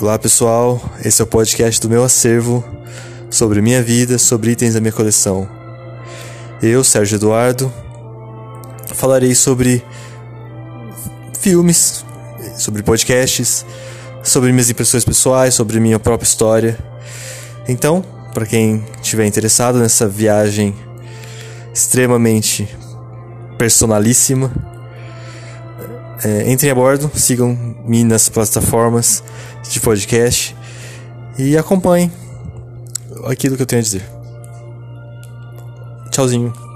Olá pessoal, esse é o podcast do meu acervo sobre minha vida, sobre itens da minha coleção. Eu, Sérgio Eduardo, falarei sobre filmes, sobre podcasts, sobre minhas impressões pessoais, sobre minha própria história. Então, para quem estiver interessado nessa viagem extremamente personalíssima, é, entrem a bordo, sigam-me nas plataformas de podcast e acompanhem aquilo que eu tenho a dizer. Tchauzinho.